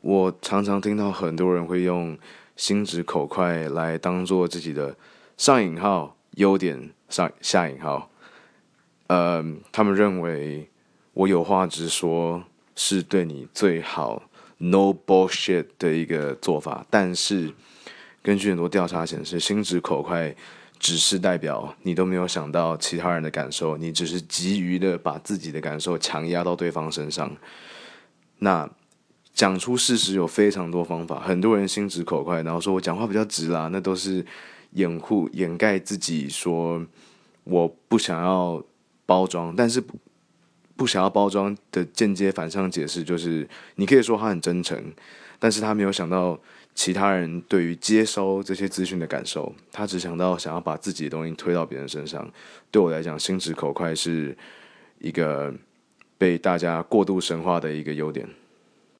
我常常听到很多人会用心直口快来当做自己的上引号优点上下引号，呃，他们认为我有话直说是对你最好 no bullshit 的一个做法，但是根据很多调查显示，心直口快只是代表你都没有想到其他人的感受，你只是急于的把自己的感受强压到对方身上，那。讲出事实有非常多方法，很多人心直口快，然后说我讲话比较直啦，那都是掩护掩盖自己说我不想要包装，但是不想要包装的间接反向解释就是，你可以说他很真诚，但是他没有想到其他人对于接收这些资讯的感受，他只想到想要把自己的东西推到别人身上。对我来讲，心直口快是一个被大家过度神化的一个优点。